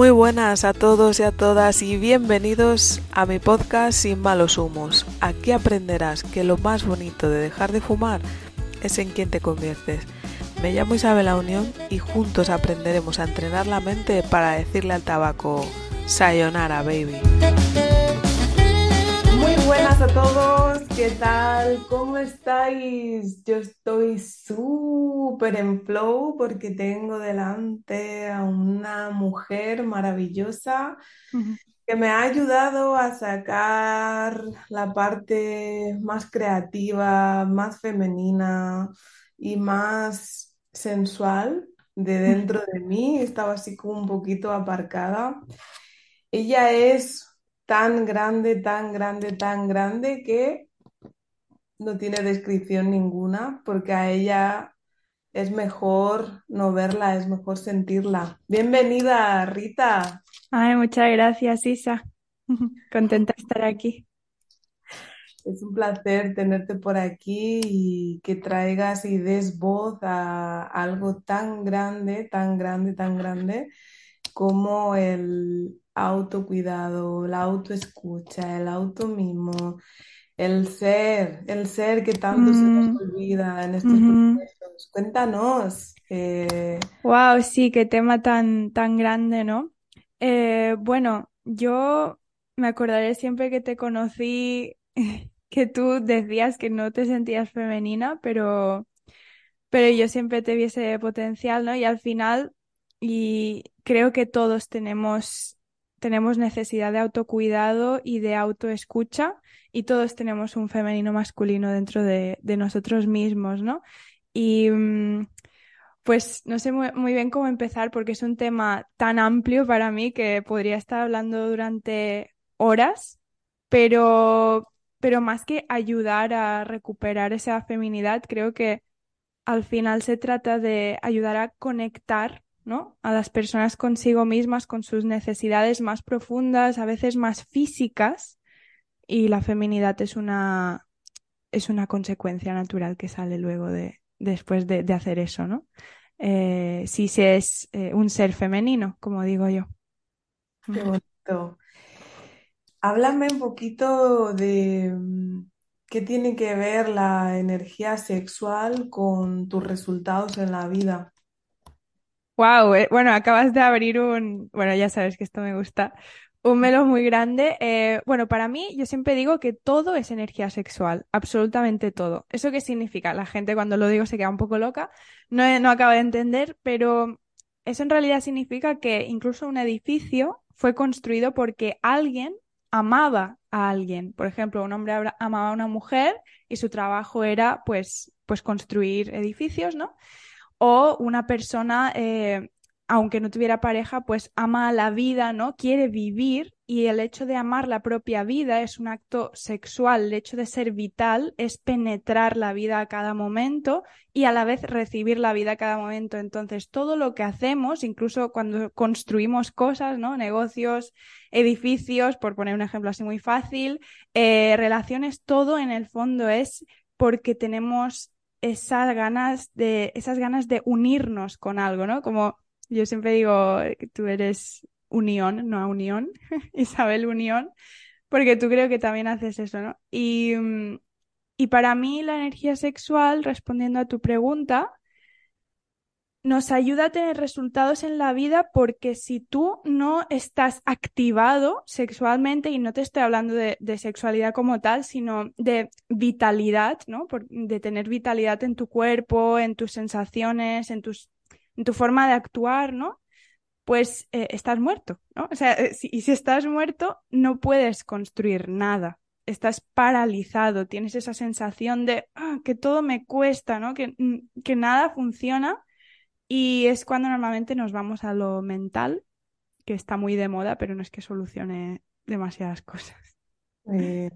Muy buenas a todos y a todas y bienvenidos a mi podcast Sin malos humos. Aquí aprenderás que lo más bonito de dejar de fumar es en quien te conviertes. Me llamo Isabel La Unión y juntos aprenderemos a entrenar la mente para decirle al tabaco Sayonara, baby. Buenas a todos, ¿qué tal? ¿Cómo estáis? Yo estoy súper en flow porque tengo delante a una mujer maravillosa que me ha ayudado a sacar la parte más creativa, más femenina y más sensual de dentro de mí. Estaba así como un poquito aparcada. Ella es tan grande, tan grande, tan grande que no tiene descripción ninguna, porque a ella es mejor no verla, es mejor sentirla. Bienvenida, Rita. Ay, muchas gracias, Isa. Contenta de estar aquí. Es un placer tenerte por aquí y que traigas y des voz a algo tan grande, tan grande, tan grande como el autocuidado, la autoescucha, el automimo, el ser, el ser que tanto se nos Mm, olvida en estos ujú. procesos. Cuéntanos. eh, Wow, sí, qué tema tan, tan grande, ¿no? Eh, bueno, yo me acordaré siempre que te conocí que tú decías que no te sentías femenina, pero, pero yo siempre te vi ese potencial, ¿no? Y al final, y creo que todos tenemos, tenemos necesidad de autocuidado y de autoescucha, y todos tenemos un femenino masculino dentro de, nosotros mismos, ¿no? Y mm, pues no sé muy, muy bien cómo empezar porque es un tema tan amplio para mí que podría estar hablando durante horas, pero, pero más que ayudar a recuperar esa feminidad, creo que al final se trata de ayudar a conectar, A las personas consigo mismas, con sus necesidades más profundas, a veces más físicas, y la feminidad es una, es una consecuencia natural que sale luego de, después de, hacer eso, ¿no? Eh, si se es eh, un ser femenino, como digo yo. qué bonito. Háblame un poquito de mm, qué tiene que ver la energía sexual con tus resultados en la vida. Wow, eh, bueno, acabas de abrir un, bueno, ya sabes que esto me gusta, un melón muy grande. Eh, bueno, para mí, yo siempre digo que todo es energía sexual, absolutamente todo. ¿Eso qué significa? La gente cuando lo digo se queda un poco loca, no, no acaba de entender, pero eso en realidad significa que incluso un edificio fue construido porque alguien amaba a alguien. Por ejemplo, un hombre amaba a una mujer y su trabajo era, pues, pues construir edificios, ¿no? O una persona, eh, aunque no tuviera pareja, pues ama la vida, ¿no? Quiere vivir y el hecho de amar la propia vida es un acto sexual. El hecho de ser vital es penetrar la vida a cada momento y a la vez recibir la vida a cada momento. Entonces, todo lo que hacemos, incluso cuando construimos cosas, ¿no? Negocios, edificios, por poner un ejemplo así muy fácil, eh, relaciones, todo en el fondo es porque tenemos esas ganas de, esas ganas de unirnos con algo, ¿no? Como yo siempre digo tú eres unión, no unión, Isabel Unión, porque tú creo que también haces eso, ¿no? Y, mm, y para mí la energía sexual, respondiendo a tu pregunta, nos ayuda a tener resultados en la vida porque si tú no estás activado sexualmente, y no te estoy hablando de, sexualidad como tal, sino de vitalidad, ¿no? Por- de tener vitalidad en tu cuerpo, en tus sensaciones, en tus, en tu forma de actuar, ¿no? Pues eh, estás muerto, ¿no? O sea, eh, si- y si estás muerto, no puedes construir nada. Estás paralizado, tienes esa sensación de "Ah, que todo me cuesta, ¿no? Que, mm, que nada funciona y es cuando normalmente nos vamos a lo mental, que está muy de moda, pero no es que solucione demasiadas cosas. Eh,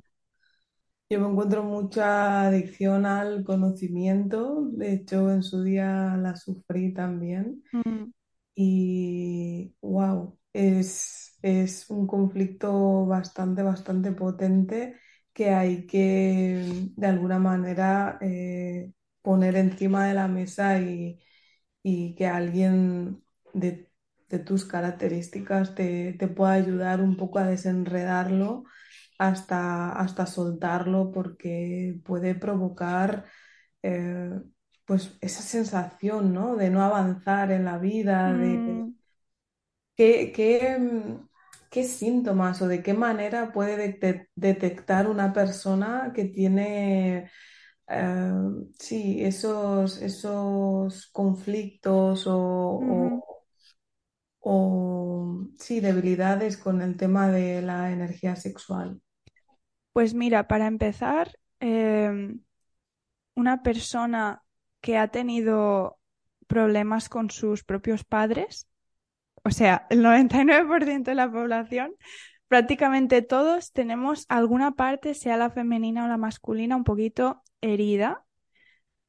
yo me encuentro mucha adicción al conocimiento, de hecho en su día la sufrí también. Mm, y wow, es, es un conflicto bastante, bastante potente que hay que de alguna manera eh, poner encima de la mesa y, y que alguien de de tus características te, te pueda ayudar un poco a desenredarlo hasta, hasta soltarlo porque puede provocar eh, pues esa sensación, ¿no? de no avanzar en la vida, de Mm, qué, qué, mm, qué síntomas o de qué manera puede detec- detectar una persona que tiene sí, esos, esos conflictos o- o, sí, debilidades con el tema de la energía sexual. Pues mira, para empezar, em, una persona que ha tenido problemas con sus propios padres, o sea, el 99% de la población, prácticamente todos tenemos alguna parte, sea la femenina o la masculina, un poquito herida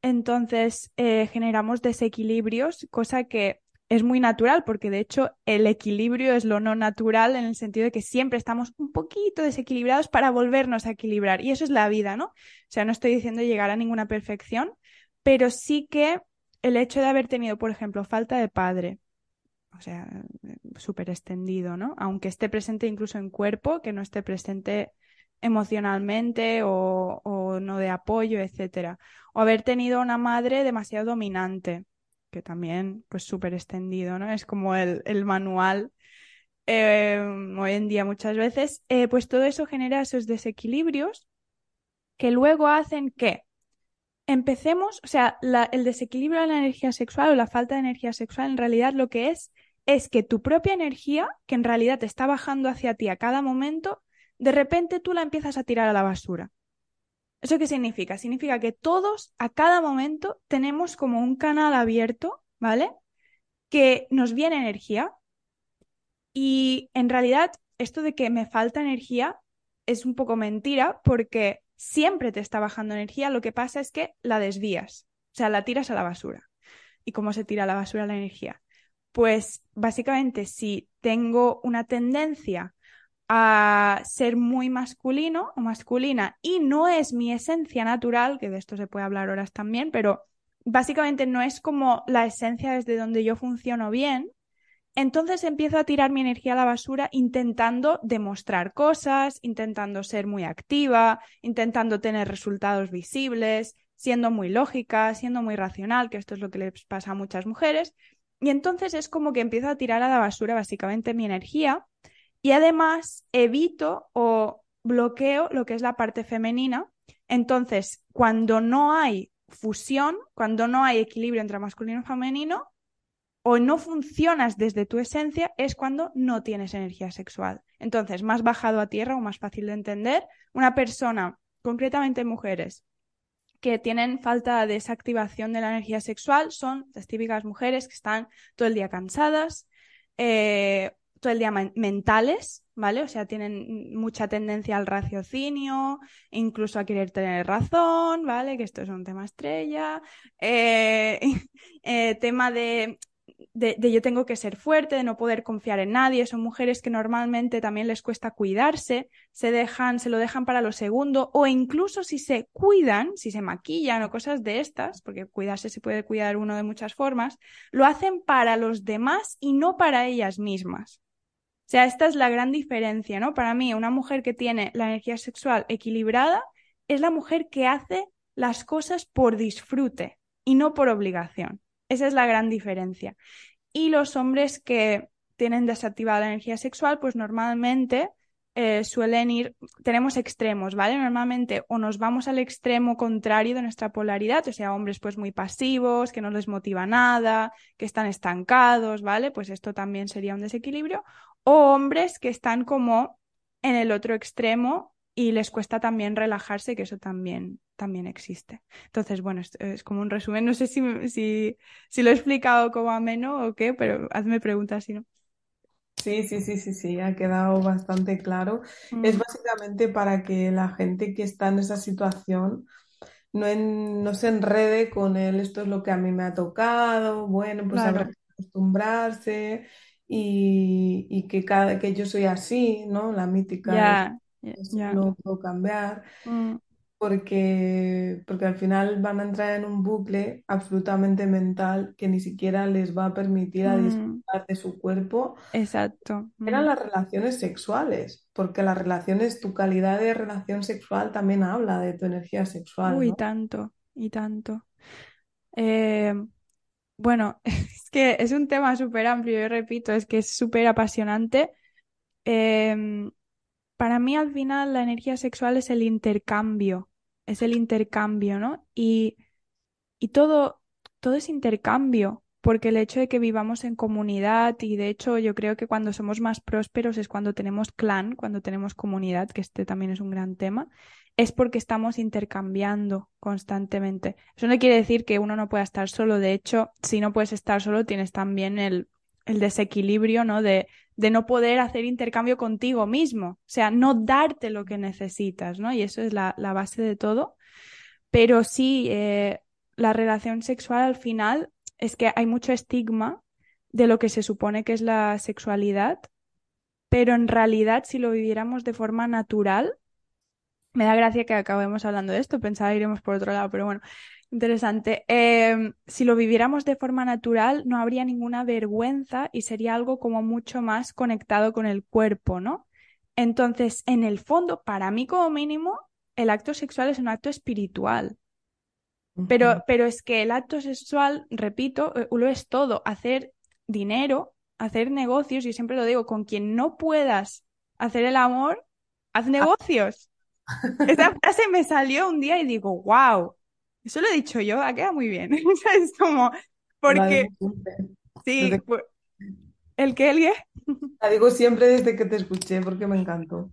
Entonces, eh, generamos desequilibrios, cosa que es muy natural, porque de hecho el equilibrio es lo no natural en el sentido de que siempre estamos un poquito desequilibrados para volvernos a equilibrar. Y eso es la vida, ¿no? O sea, no estoy diciendo llegar a ninguna perfección, pero sí que el hecho de haber tenido, por ejemplo, falta de padre, o sea, súper extendido, ¿no? Aunque esté presente incluso en cuerpo, que no esté presente emocionalmente o, o no de apoyo, etcétera. O haber tenido una madre demasiado dominante, que también, pues súper extendido, ¿no? Es como el, el manual eh, hoy en día muchas veces. Eh, pues todo eso genera esos desequilibrios que luego hacen que empecemos, o sea, el desequilibrio de la energía sexual o la falta de energía sexual en realidad lo que es es que tu propia energía, que en realidad te está bajando hacia ti a cada momento, de repente tú la empiezas a tirar a la basura. ¿Eso qué significa? Significa que todos a cada momento tenemos como un canal abierto, ¿vale? Que nos viene energía y en realidad esto de que me falta energía es un poco mentira porque siempre te está bajando energía, lo que pasa es que la desvías, o sea, la tiras a la basura. ¿Y cómo se tira a la basura la energía? Pues básicamente si tengo una tendencia a ser muy masculino o masculina y no es mi esencia natural, que de esto se puede hablar horas también, pero básicamente no es como la esencia desde donde yo funciono bien, entonces empiezo a tirar mi energía a la basura intentando demostrar cosas, intentando ser muy activa, intentando tener resultados visibles, siendo muy lógica, siendo muy racional, que esto es lo que les pasa a muchas mujeres. Y entonces es como que empiezo a tirar a la basura básicamente mi energía y además evito o bloqueo lo que es la parte femenina. Entonces, cuando no hay fusión, cuando no hay equilibrio entre masculino y femenino, o no funcionas desde tu esencia, es cuando no tienes energía sexual. Entonces, más bajado a tierra o más fácil de entender, una persona, concretamente mujeres, que tienen falta de esa activación de la energía sexual son las típicas mujeres que están todo el día cansadas, eh, todo el día mentales, ¿vale? O sea, tienen mucha tendencia al raciocinio, incluso a querer tener razón, ¿vale? Que esto es un tema estrella. Eh, eh, tema de de, yo tengo que ser fuerte, de no poder confiar en nadie. Son mujeres que normalmente también les cuesta cuidarse, se dejan, se lo dejan para lo segundo, o incluso si se cuidan, si se maquillan o cosas de estas, porque cuidarse se puede cuidar uno de muchas formas, lo hacen para los demás y no para ellas mismas. O sea, esta es la gran diferencia, ¿no? Para mí, una mujer que tiene la energía sexual equilibrada es la mujer que hace las cosas por disfrute y no por obligación. Esa es la gran diferencia. Y los hombres que tienen desactivada la energía sexual, pues normalmente eh, suelen ir, tenemos extremos, ¿vale? Normalmente o nos vamos al extremo contrario de nuestra polaridad, o sea, hombres pues muy pasivos, que no les motiva nada, que están estancados, ¿vale? Pues esto también sería un desequilibrio. O hombres que están como en el otro extremo y les cuesta también relajarse, que eso también, también existe. Entonces, bueno, es, es como un resumen. No sé si, si, si, lo he explicado como ameno o qué, pero hazme preguntas si no. Sí, sí, sí, sí, sí, ha quedado bastante claro. Es Mm, básicamente para que la gente que está en esa situación no, en- no se enrede con él, esto es lo que a mí me ha tocado, bueno, pues habrá que acostumbrarse y, y que, cada, que yo soy así, ¿no? La mítica, eso no puedo cambiar. Mm, porque, porque al final van a entrar en un bucle absolutamente mental que ni siquiera les va a permitir a Mm, disfrutar de su cuerpo. exacto. Eran Mm. las relaciones sexuales, porque las relaciones, tu calidad de relación sexual también habla de tu energía sexual, Uy, ¿no? tanto, y tanto. Eh, bueno, es que es un tema súper amplio, yo repito, es que es súper apasionante. Em, para mí, al final, la energía sexual es el intercambio, es el intercambio, ¿no? Y Y todo, todo es intercambio, porque el hecho de que vivamos en comunidad, y de hecho yo creo que cuando somos más prósperos es cuando tenemos clan, cuando tenemos comunidad, que este también es un gran tema, es porque estamos intercambiando constantemente. Eso no quiere decir que uno no pueda estar solo, de hecho, si no puedes estar solo, tienes también el, el desequilibrio, ¿no? De, de no poder hacer intercambio contigo mismo, o sea, no darte lo que necesitas, ¿no? Y eso es la, base de todo. Pero sí, eh, la relación sexual al final es que hay mucho estigma de lo que se supone que es la sexualidad, pero en realidad si lo viviéramos de forma natural, me da gracia que acabemos hablando de esto, pensaba iremos por otro lado, pero bueno, interesante. Em, si lo viviéramos de forma natural, no habría ninguna vergüenza y sería algo como mucho más conectado con el cuerpo, ¿no? Entonces, en el fondo, para mí como mínimo, el acto sexual es un acto espiritual. Pero es que el acto sexual, repito, eh, lo es todo. Hacer dinero, hacer negocios, yo siempre lo digo, con quien no puedas hacer el amor, haz Ah, negocios. Esa frase me salió un día y digo, wow, eso lo he dicho yo, ha quedado muy bien. O sea, Es como, porque sí, desde, pu- el que, el que. la digo siempre desde que te escuché porque me encantó.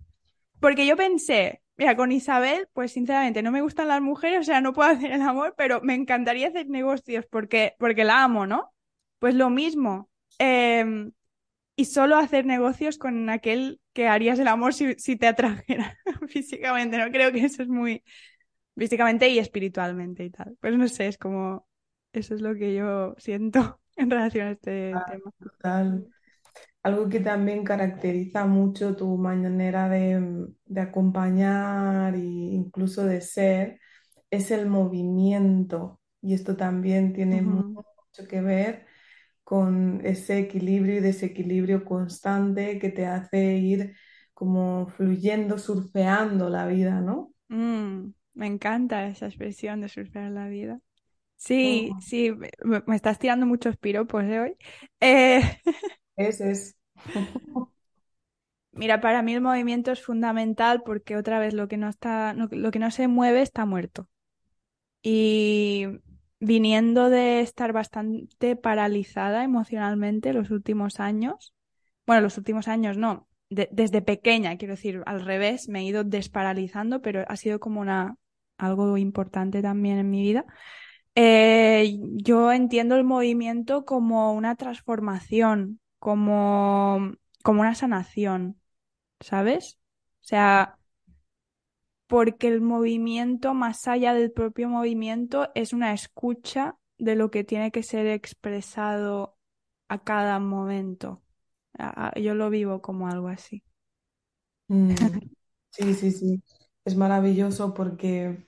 Porque yo pensé, mira, con Isabel, pues sinceramente no me gustan las mujeres, o sea, no puedo hacer el amor, pero me encantaría hacer negocios porque, porque la amo, ¿no? Pues lo mismo. em, y solo hacer negocios con aquel que harías el amor si, si te atrajera físicamente, ¿no? Creo que eso es muy físicamente y espiritualmente y tal. Pues no sé, es como, eso es lo que yo siento en relación a este Ah, tema. Total. Algo que también caracteriza mucho tu manera de, de acompañar e incluso de ser es el movimiento. Y esto también tiene mucho que ver con ese equilibrio y desequilibrio constante que te hace ir como fluyendo, surfeando la vida, ¿no? Mm, me encanta esa expresión de surfear la vida. Sí, sí, me, estás tirando muchos piropos de hoy. Eh, Ese es. mira, para mí el movimiento es fundamental porque otra vez lo que no está, lo que no se mueve está muerto. Y viniendo de estar bastante paralizada emocionalmente los últimos años, bueno, los últimos años no, de- desde pequeña, quiero decir, al revés, me he ido desparalizando, pero ha sido como una, algo importante también en mi vida. Eh, yo entiendo el movimiento como una transformación, como, como una sanación, ¿sabes? O sea, porque el movimiento, más allá del propio movimiento, es una escucha de lo que tiene que ser expresado a cada momento. Yo lo vivo como algo así. Mm, Sí, sí, sí. Es maravilloso porque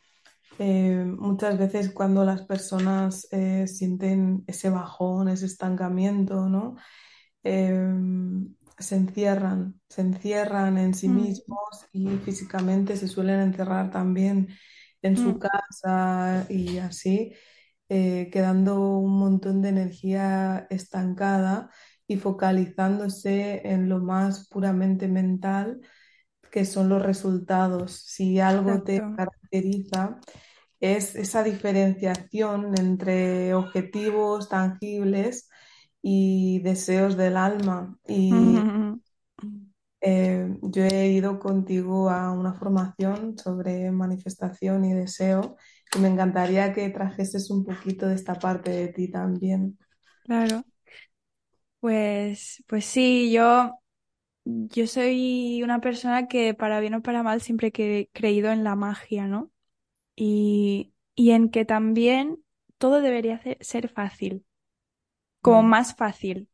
eh, muchas veces cuando las personas eh, sienten ese bajón, ese estancamiento, ¿no? Em, se encierran, se encierran en sí Mm, mismos y físicamente se suelen encerrar también en su mm, casa y así, eh, quedando un montón de energía estancada y focalizándose en lo más puramente mental, que son los resultados. Si algo te caracteriza, es esa diferenciación entre objetivos tangibles y deseos del alma. Y eh, yo he ido contigo a una formación sobre manifestación y deseo y me encantaría que trajeses un poquito de esta parte de ti también. Claro. Pues, pues sí, yo, yo soy una persona que para bien o para mal siempre he creído en la magia, ¿no? Y, y en que también todo debería ser fácil, como Mm, más fácil.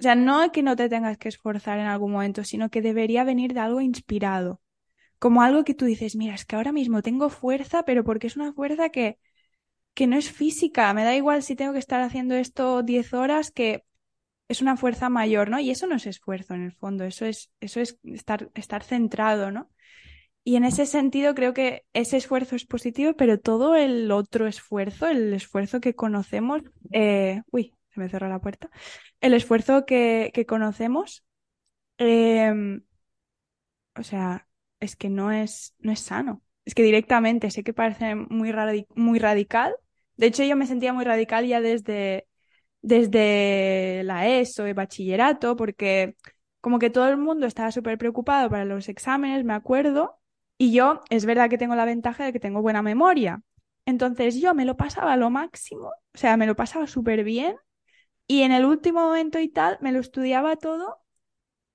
O sea, no que no te tengas que esforzar en algún momento, sino que debería venir de algo inspirado. como algo que tú dices, mira, es que ahora mismo tengo fuerza, pero porque es una fuerza que, que no es física, me da igual si tengo que estar haciendo esto 10 horas, que es una fuerza mayor, ¿no? Y eso no es esfuerzo en el fondo, eso es, eso es estar, estar centrado, ¿no? Y en ese sentido creo que ese esfuerzo es positivo, pero todo el otro esfuerzo, el esfuerzo que conocemos, eh, uy, se me cerró la puerta, el esfuerzo que, que conocemos, eh, o sea, es que no es, no es sano. Es que directamente, sé que parece muy, muy radical. De hecho, yo me sentía muy radical ya desde, desde la ESO y bachillerato, porque como que todo el mundo estaba súper preocupado para los exámenes, me acuerdo, y yo es verdad que tengo la ventaja de que tengo buena memoria. Entonces yo me lo pasaba lo máximo, o sea, me lo pasaba súper bien, y en el último momento y tal, me lo estudiaba todo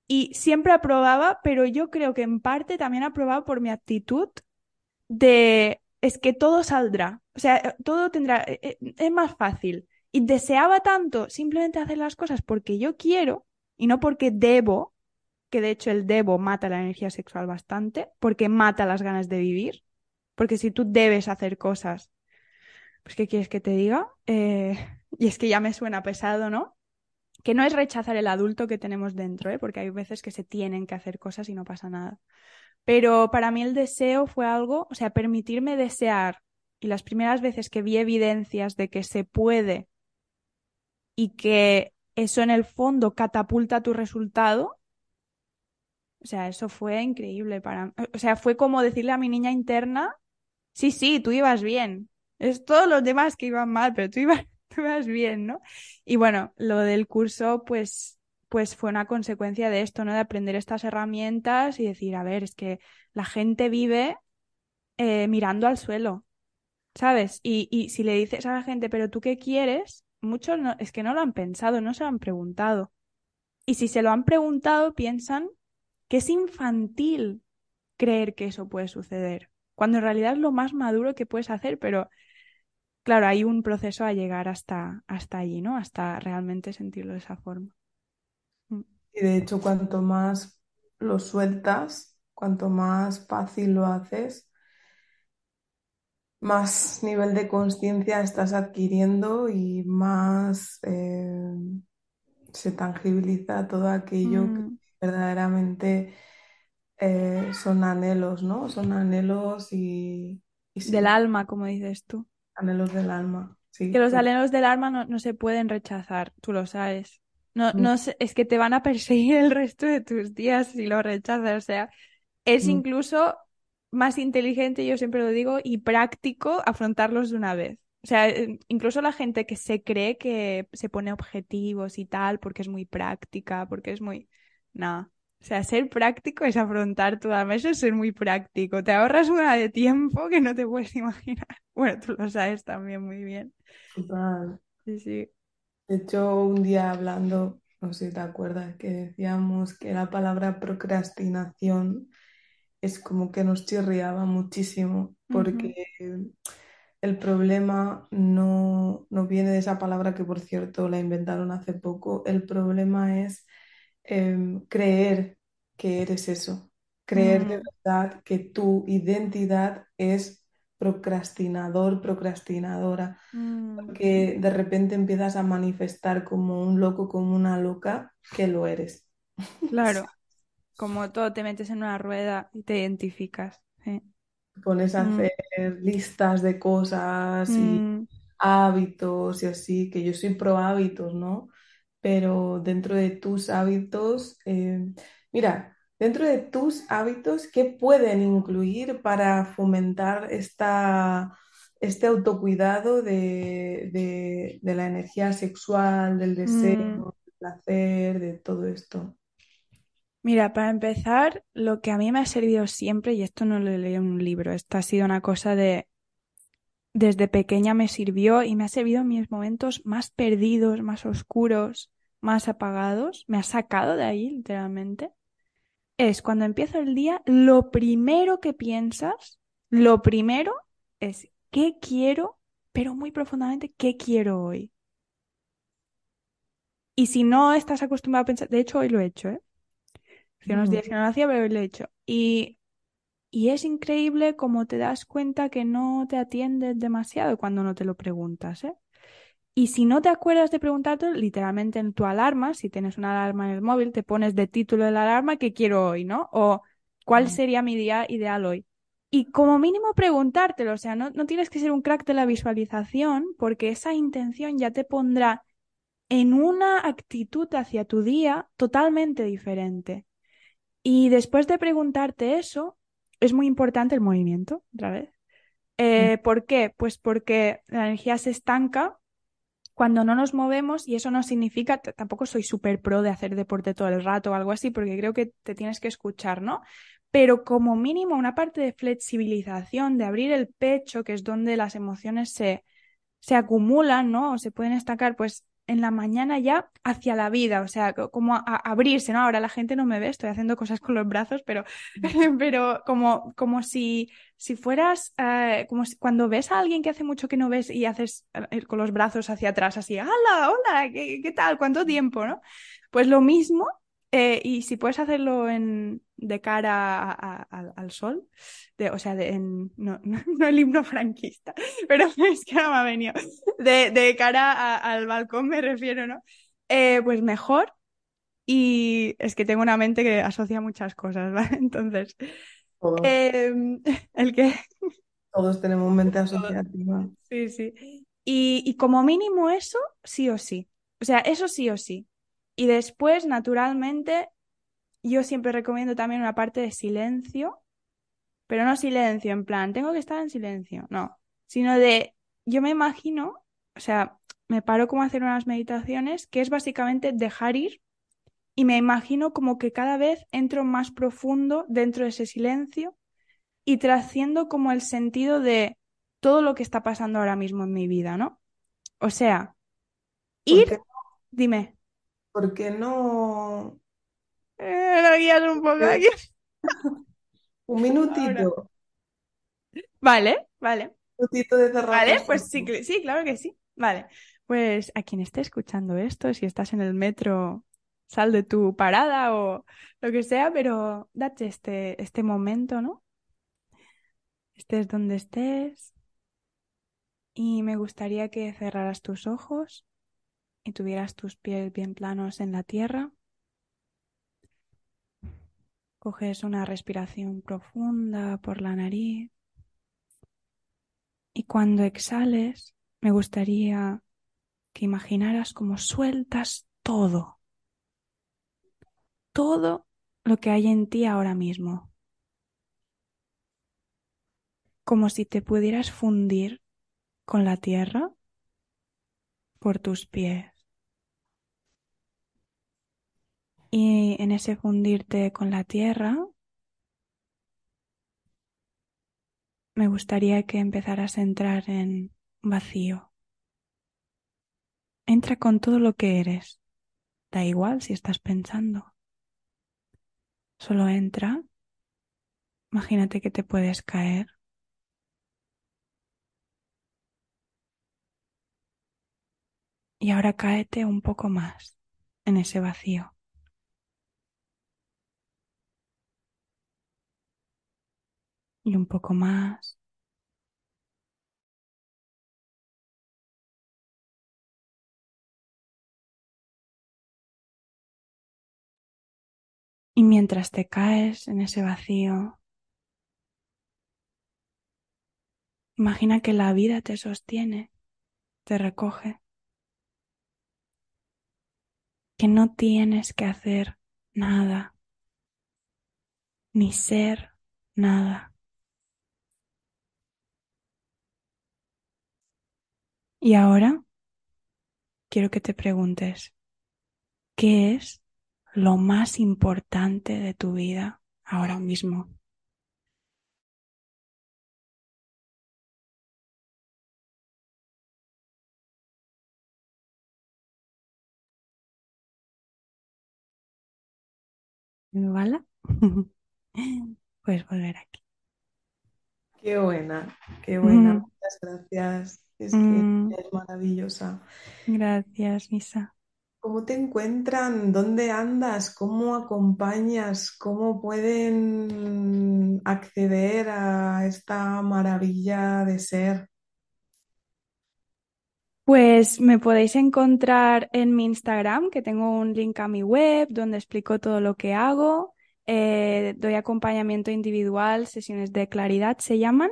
y siempre aprobaba, pero yo creo que en parte también aprobaba por mi actitud de es que todo saldrá, o sea, todo tendrá, e, e, es más fácil. Y deseaba tanto simplemente hacer las cosas porque yo quiero y no porque debo, que de hecho el debo mata la energía sexual bastante, porque mata las ganas de vivir. Porque si tú debes hacer cosas, pues ¿qué quieres que te diga? Eh, y es que ya me suena pesado, ¿no? que no es rechazar el adulto que tenemos dentro, ¿eh? porque hay veces que se tienen que hacer cosas y no pasa nada. Pero para mí el deseo fue algo, o sea, permitirme desear. Y las primeras veces que vi evidencias de que se puede y que eso en el fondo catapulta tu resultado, o sea, eso fue increíble para O sea, fue como decirle a mi niña interna, sí, sí, tú ibas bien. Es todos los demás que iban mal, pero tú ibas, vas bien, ¿no? Y bueno, lo del curso, pues, pues fue una consecuencia de esto, ¿no? De aprender estas herramientas y decir, a ver, es que la gente vive eh, mirando al suelo, ¿sabes? Y, y si le dices a la gente, pero tú qué quieres, muchos no, es que no lo han pensado, no se lo han preguntado. Y si se lo han preguntado, piensan que es infantil creer que eso puede suceder, cuando en realidad es lo más maduro que puedes hacer, pero claro, hay un proceso a llegar hasta, hasta allí, ¿no? Hasta realmente sentirlo de esa forma. Mm. Y de hecho, cuanto más lo sueltas, cuanto más fácil lo haces, más nivel de conciencia estás adquiriendo y más eh, se tangibiliza todo aquello que mm. Verdaderamente eh, son anhelos, ¿no? Son anhelos y, Del alma, como dices tú. Anhelos del alma, sí. Que los anhelos del alma no, se pueden rechazar, tú lo sabes. No, mm. no es que te van a perseguir el resto de tus días si lo rechazas. O sea, es mm. incluso más inteligente, yo siempre lo digo, y práctico afrontarlos de una vez. O sea, eh, incluso la gente que se cree que se pone objetivos y tal, porque es muy práctica, porque es muy... Nada. O sea, ser práctico es afrontar alma, eso es ser muy práctico. Te ahorras una de tiempo que no te puedes imaginar. Bueno, tú lo sabes también muy bien. Total. Sí, sí. De hecho, un día hablando, no sé si te acuerdas, que decíamos que la palabra procrastinación es como que nos chirriaba muchísimo, porque el problema no, no viene de esa palabra que, por cierto, la inventaron hace poco. El problema es Em, creer que eres eso, creer de mm. verdad que tu identidad es procrastinador, procrastinadora, mm. porque de repente empiezas a manifestar como un loco, como una loca, que lo eres. Claro, como todo, te metes en una rueda y te identificas. Pones a mm. hacer listas de cosas y hábitos y así, que yo soy pro hábitos, ¿no? Pero dentro de tus hábitos, eh, mira, dentro de tus hábitos, ¿qué pueden incluir para fomentar esta, este autocuidado de, la energía sexual, del deseo, mm. del placer, de todo esto? Mira, para empezar, lo que a mí me ha servido siempre, y esto no lo he leído en un libro, esto ha sido una cosa de desde pequeña me sirvió y me ha servido en mis momentos más perdidos, más oscuros, más apagados, me ha sacado de ahí literalmente, es cuando empieza el día, lo primero que piensas, lo primero es qué quiero, pero muy profundamente, qué quiero hoy. Y si no estás acostumbrado a pensar, de hecho hoy lo he hecho, ¿eh? Hace unos días que no lo hacía, pero hoy lo he hecho. Y Y es increíble cómo te das cuenta que no te atiendes demasiado cuando no te lo preguntas, ¿eh? Y si no te acuerdas de preguntarte, literalmente en tu alarma, si tienes una alarma en el móvil, te pones de título de la alarma qué quiero hoy, ¿no? O cuál sería mi día ideal hoy. Y como mínimo preguntártelo, o sea, no, no tienes que ser un crack de la visualización, porque esa intención ya te pondrá en una actitud hacia tu día totalmente diferente. Y después de preguntarte eso, es muy importante el movimiento, otra vez. Eh, ¿Por qué? Pues porque la energía se estanca cuando no nos movemos y eso no significa, tampoco soy súper pro de hacer deporte todo el rato o algo así, porque creo que te tienes que escuchar, ¿no? Pero como mínimo una parte de flexibilización, de abrir el pecho, que es donde las emociones se, se acumulan, ¿no? O se pueden estancar, pues en la mañana ya hacia la vida, o sea, como a, abrirse, ¿no? Ahora la gente no me ve, estoy haciendo cosas con los brazos, pero, pero como, como si, si fueras, eh, como si, cuando ves a alguien que hace mucho que no ves y haces eh, con los brazos hacia atrás, así, ¡Hola, hola! ¿qué, ¿Qué tal? ¿Cuánto tiempo, no? Pues lo mismo, eh, y si puedes hacerlo en, de cara al sol, de, o sea, de, en, no, no, el himno franquista, pero es que no me ha venido, de, de cara al balcón me refiero, ¿no? Eh, pues mejor. Y es que tengo una mente que asocia muchas cosas, ¿vale? Entonces, eh, el que... Todos tenemos mente asociativa. Sí, sí. Y, y como mínimo eso, sí o sí. O sea, eso sí o sí. Y después, naturalmente, yo siempre recomiendo también una parte de silencio, pero no silencio en plan, tengo que estar en silencio, no, sino de, yo me imagino, o sea, me paro como a hacer unas meditaciones que es básicamente dejar ir y me imagino como que cada vez entro más profundo dentro de ese silencio y trasciendo como el sentido de todo lo que está pasando ahora mismo en mi vida, ¿no? O sea, ir, dime. ¿Por qué no eh, un poco aquí. un minutito. Vale, vale. Un minutito de cerrar. Vale, pues sí, sí, claro que sí. Vale. Pues a quien esté escuchando esto, si estás en el metro, sal de tu parada o lo que sea, pero date este, este momento, ¿no? Estés donde estés. Y me gustaría que cerraras tus ojos y tuvieras tus pies bien planos en la tierra. Coges una respiración profunda por la nariz y cuando exhales me gustaría que imaginaras como sueltas todo, todo lo que hay en ti ahora mismo, como si te pudieras fundir con la tierra por tus pies. Y en ese fundirte con la tierra, me gustaría que empezaras a entrar en vacío. Entra con todo lo que eres. Da igual si estás pensando. Solo entra. Imagínate que te puedes caer. Y ahora cáete un poco más en ese vacío. Y un poco más. Y mientras te caes en ese vacío, imagina que la vida te sostiene, te recoge, que no tienes que hacer nada, ni ser nada. Y ahora quiero que te preguntes, ¿qué es lo más importante de tu vida ahora mismo? ¿Vale? Puedes volver aquí. Qué buena, qué buena. Muchas gracias. Es que mm. es maravillosa. Gracias, Misa. ¿Cómo te encuentran? ¿Dónde andas? ¿Cómo acompañas? ¿Cómo pueden acceder a esta maravilla de ser? Pues me podéis encontrar en mi Instagram, que tengo un link a mi web donde explico todo lo que hago. Eh, doy acompañamiento individual, sesiones de claridad se llaman.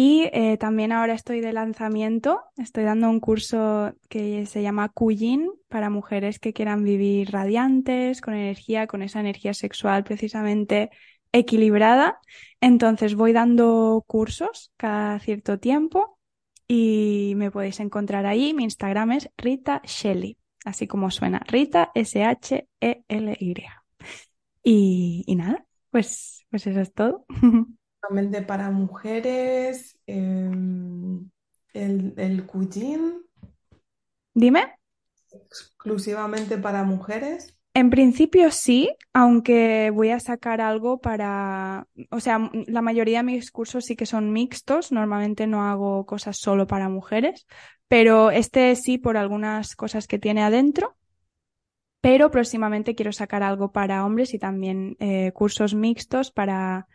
Y eh, también ahora estoy de lanzamiento, estoy dando un curso que se llama Kuyin para mujeres que quieran vivir radiantes, con energía, con esa energía sexual precisamente equilibrada. Entonces voy dando cursos cada cierto tiempo y me podéis encontrar ahí. Mi Instagram es Rita Shelley, así como suena, Rita S-H-E-L-Y. Y, y nada, pues, pues eso es todo. Para mujeres, em, el, el Dime. exclusivamente para mujeres. En principio sí, aunque voy a sacar algo para, o sea, la mayoría de mis cursos sí que son mixtos, normalmente no hago cosas solo para mujeres, pero este sí por algunas cosas que tiene adentro, pero próximamente quiero sacar algo para hombres y también eh, cursos mixtos para,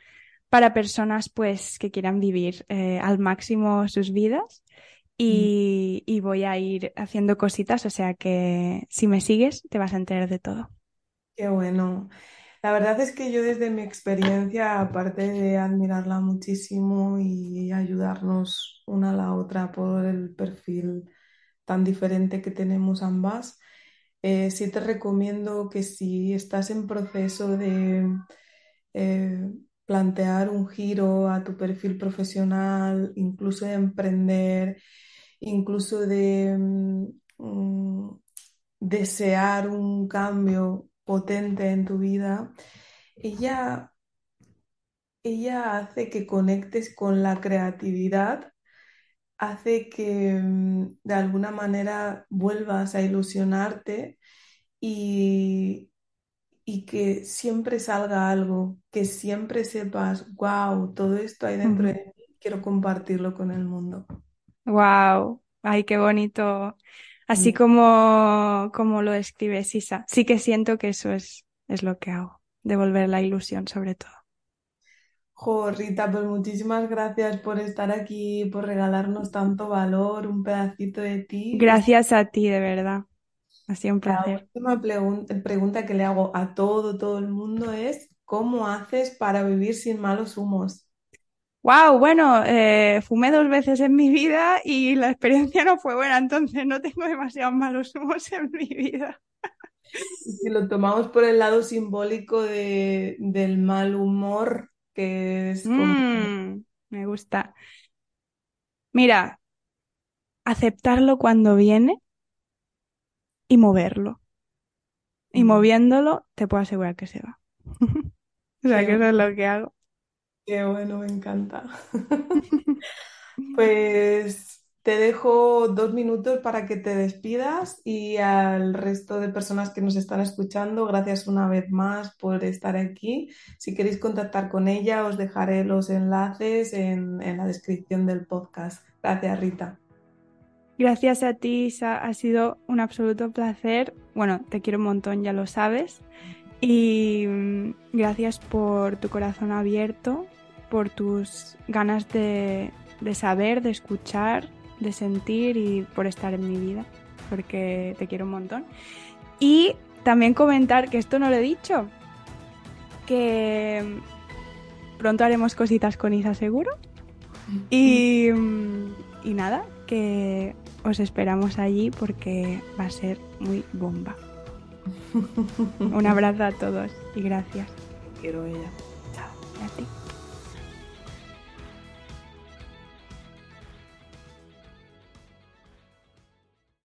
para personas pues que quieran vivir eh, al máximo sus vidas. Y, y voy a ir haciendo cositas, o sea que si me sigues te vas a enterar de todo. Qué bueno. La verdad es que yo desde mi experiencia, aparte de admirarla muchísimo y ayudarnos una a la otra por el perfil tan diferente que tenemos ambas, eh, sí te recomiendo que si estás en proceso de eh, plantear un giro a tu perfil profesional, incluso de emprender, incluso de mm, desear un cambio potente en tu vida, ella, ella hace que conectes con la creatividad, hace que mm, de alguna manera vuelvas a ilusionarte y, y que siempre salga algo, que siempre sepas, wow, todo esto hay dentro de mí, quiero compartirlo con el mundo. Wow, ay, qué bonito. Así como, como lo describes, Isa. Sí que siento que eso es, es lo que hago, devolver la ilusión sobre todo. Jo, Rita, pues muchísimas gracias por estar aquí, por regalarnos tanto valor, un pedacito de ti. Gracias a ti, de verdad. Ha sido un la placer. última pregun- pregunta que le hago a todo, todo el mundo es, ¿cómo haces para vivir sin malos humos? Wow, bueno, eh, fumé dos veces en mi vida y la experiencia no fue buena, entonces no tengo demasiados malos humos en mi vida. Si lo tomamos por el lado simbólico de- del mal humor, que es. Mm, me gusta. Mira, aceptarlo cuando viene y moverlo. Y moviéndolo, te puedo asegurar que se va. O sea, que eso es lo que hago. qué bueno, me encanta. Pues te dejo dos minutos para que te despidas y al resto de personas que nos están escuchando, gracias una vez más por estar aquí. Si queréis contactar con ella, os dejaré los enlaces en, en la descripción del podcast. Gracias, Rita. Gracias a ti, Isa. Ha sido un absoluto placer. Bueno, te quiero un montón, ya lo sabes. Y mm, gracias por tu corazón abierto, por tus ganas de, de saber, de escuchar, de sentir y por estar en mi vida, porque te quiero un montón. Y también comentar, que esto no lo he dicho, que mm, pronto haremos cositas con Isa seguro. Y, mm, y nada, que os esperamos allí porque va a ser muy bomba. Un abrazo a todos y gracias Quiero ella. Chao. a ti.